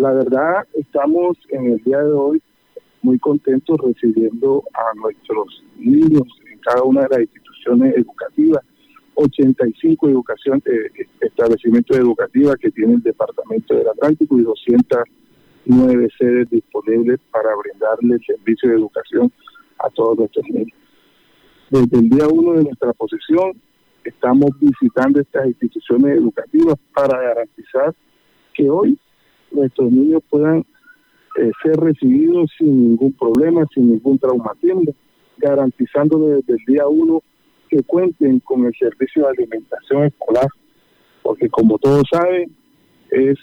La verdad, estamos en el día de hoy muy contentos recibiendo a nuestros niños en cada una de las instituciones educativas, 85 educación, eh, establecimientos educativos que tiene el Departamento del Atlántico y 209 sedes disponibles para brindarle servicio de educación a todos nuestros niños. Desde el día uno de nuestra posición, estamos visitando estas instituciones educativas para garantizar que hoy nuestros niños puedan eh, ser recibidos sin ningún problema, sin ningún traumatismo, garantizando desde el día uno que cuenten con el servicio de alimentación escolar, porque como todos saben, es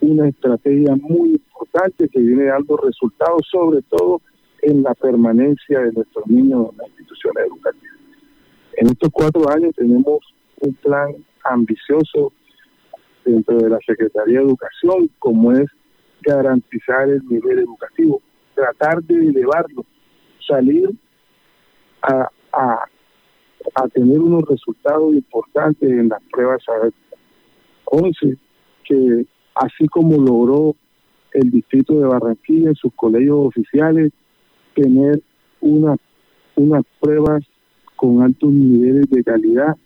una estrategia muy importante que viene dando resultados, sobre todo en la permanencia de nuestros niños en las instituciones educativas. En estos cuatro años tenemos un plan ambicioso dentro de la Secretaría de Educación, como es garantizar el nivel educativo, tratar de elevarlo, salir a, a, tener unos resultados importantes en las pruebas 11, que así como logró el distrito de Barranquilla en sus colegios oficiales, tener una, unas pruebas con altos niveles de calidad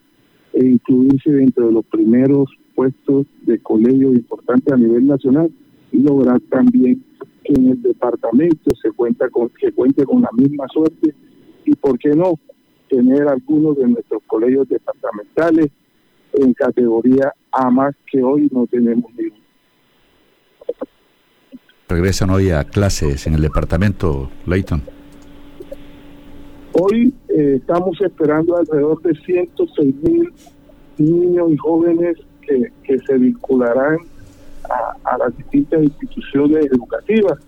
e incluirse dentro de los primeros puestos de colegios importantes a nivel nacional y lograr también que en el departamento se cuenta con que cuente con la misma suerte y por qué no tener algunos de nuestros colegios departamentales en categoría A más que hoy no tenemos ninguno. Regresan hoy a clases en el departamento, Leighton. Hoy eh, estamos esperando alrededor de 106 mil niños y jóvenes que, que se vincularán a, las distintas instituciones educativas.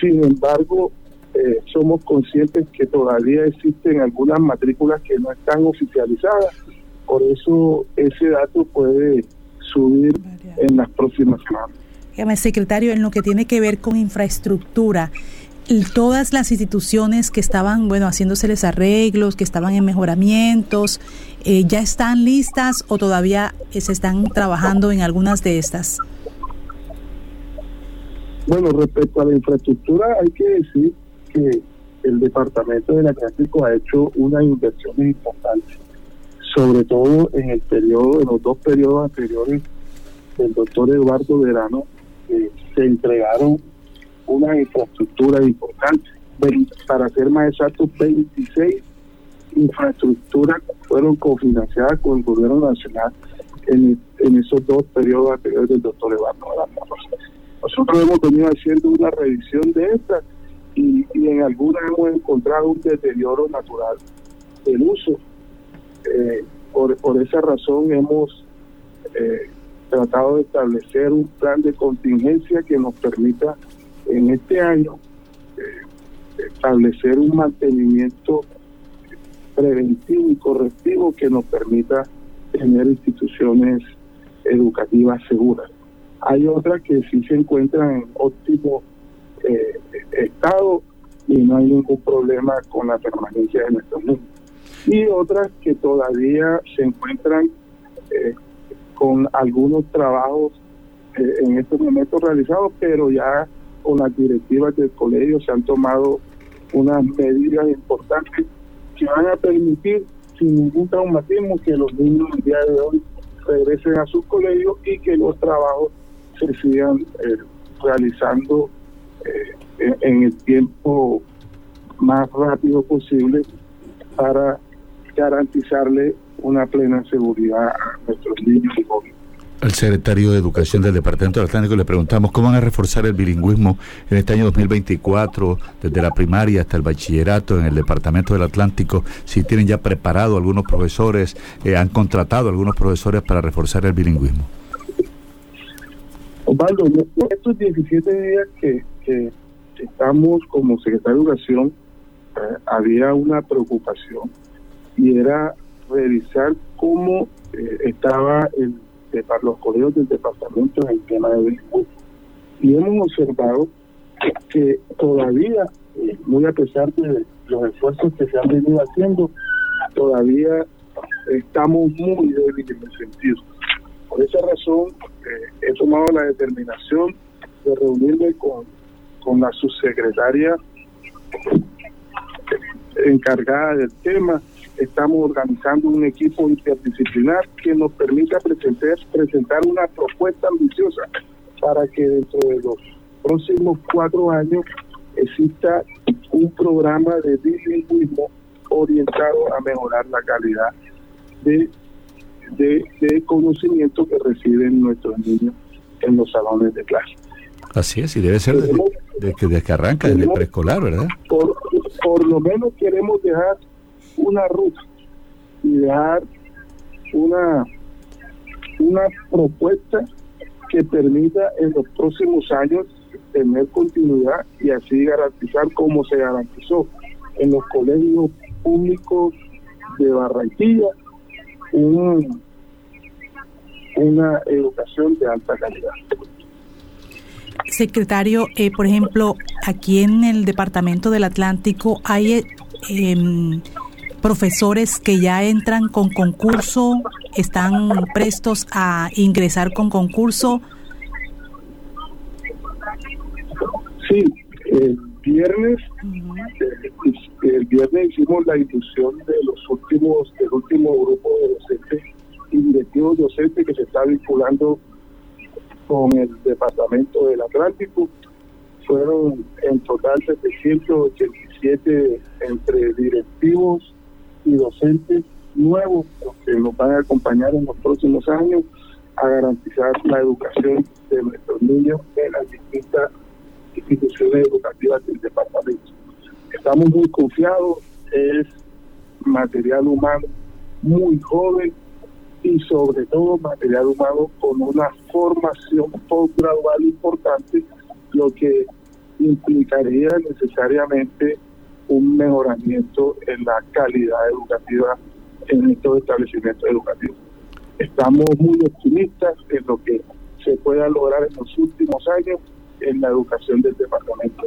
Sin embargo, eh, somos conscientes que todavía existen algunas matrículas que no están oficializadas. Por eso ese dato puede subir en las próximas semanas. Dígame, secretario, en lo que tiene que ver con infraestructura, todas las instituciones que estaban, bueno, haciéndoseles arreglos, que estaban en mejoramientos, eh, ¿ya están listas o todavía se están trabajando en algunas de estas? Bueno, respecto a la infraestructura, hay que decir que el Departamento del Atlántico ha hecho una inversión importante, sobre todo en el periodo, en los dos periodos anteriores del doctor Eduardo Verano, se entregaron una infraestructura importante. Para ser más exactos, 26 infraestructuras fueron cofinanciadas con el gobierno nacional en, en esos dos periodos anteriores del doctor Eduardo. Nosotros hemos venido haciendo una revisión de estas y, en algunas hemos encontrado un deterioro natural del uso. Eh, por, por esa razón hemos eh, tratado de establecer un plan de contingencia que nos permita en este año eh, establecer un mantenimiento preventivo y correctivo que nos permita tener instituciones educativas seguras. Hay otras que sí se encuentran en óptimo eh, estado y no hay ningún problema con la permanencia de nuestros niños. Y otras que todavía se encuentran eh, con algunos trabajos en estos momentos realizados, pero ya con las directivas del colegio se han tomado unas medidas importantes que van a permitir sin ningún traumatismo que los niños el día de hoy regresen a sus colegios y que los trabajos se sigan eh, realizando eh, en, el tiempo más rápido posible para garantizarle una plena seguridad a nuestros niños y jóvenes. Al secretario de Educación del Departamento del Atlántico le preguntamos cómo van a reforzar el bilingüismo en este año 2024, desde la primaria hasta el bachillerato en el Departamento del Atlántico, si tienen ya preparado algunos profesores, eh, han contratado algunos profesores para reforzar el bilingüismo. Osvaldo, estos 17 días que, estamos como secretario de Educación, eh, había una preocupación y era revisar cómo eh, estaba el, los colegios del departamento en el tema de bilingüismo. Y hemos observado que, todavía, eh, muy a pesar de los esfuerzos que se han venido haciendo, todavía estamos muy débiles en ese sentido. Por esa razón, he tomado la determinación de reunirme con, con la subsecretaria encargada del tema. Estamos organizando un equipo interdisciplinar que nos permita presentar, presentar una propuesta ambiciosa para que dentro de los próximos cuatro años exista un programa de bilingüismo orientado a mejorar la calidad de, de, conocimiento que reciben nuestros niños en los salones de clase. Así es, y debe ser desde, que arranca, desde preescolar, ¿verdad? Por, por lo menos queremos dejar una ruta y dejar una, una propuesta que permita en los próximos años tener continuidad y así garantizar como se garantizó en los colegios públicos de Barranquilla un, una educación de alta calidad. Secretario, eh, por ejemplo, aquí en el Departamento del Atlántico hay eh, profesores que ya entran con concurso, están prestos a ingresar con concurso. Sí, el viernes, eh, el viernes hicimos la inclusión de los últimos, del último grupo de docentes y directivos docentes que se está vinculando con el Departamento del Atlántico. Fueron en total 787 entre directivos y docentes nuevos que nos van a acompañar en los próximos años a garantizar la educación de nuestros niños en las distintas instituciones educativas del departamento. Estamos muy confiados, es material humano muy joven y sobre todo material humano con una formación postgradual importante, lo que implicaría necesariamente un mejoramiento en la calidad educativa en estos establecimientos educativos. Estamos muy optimistas en lo que se pueda lograr en los últimos años en la educación del departamento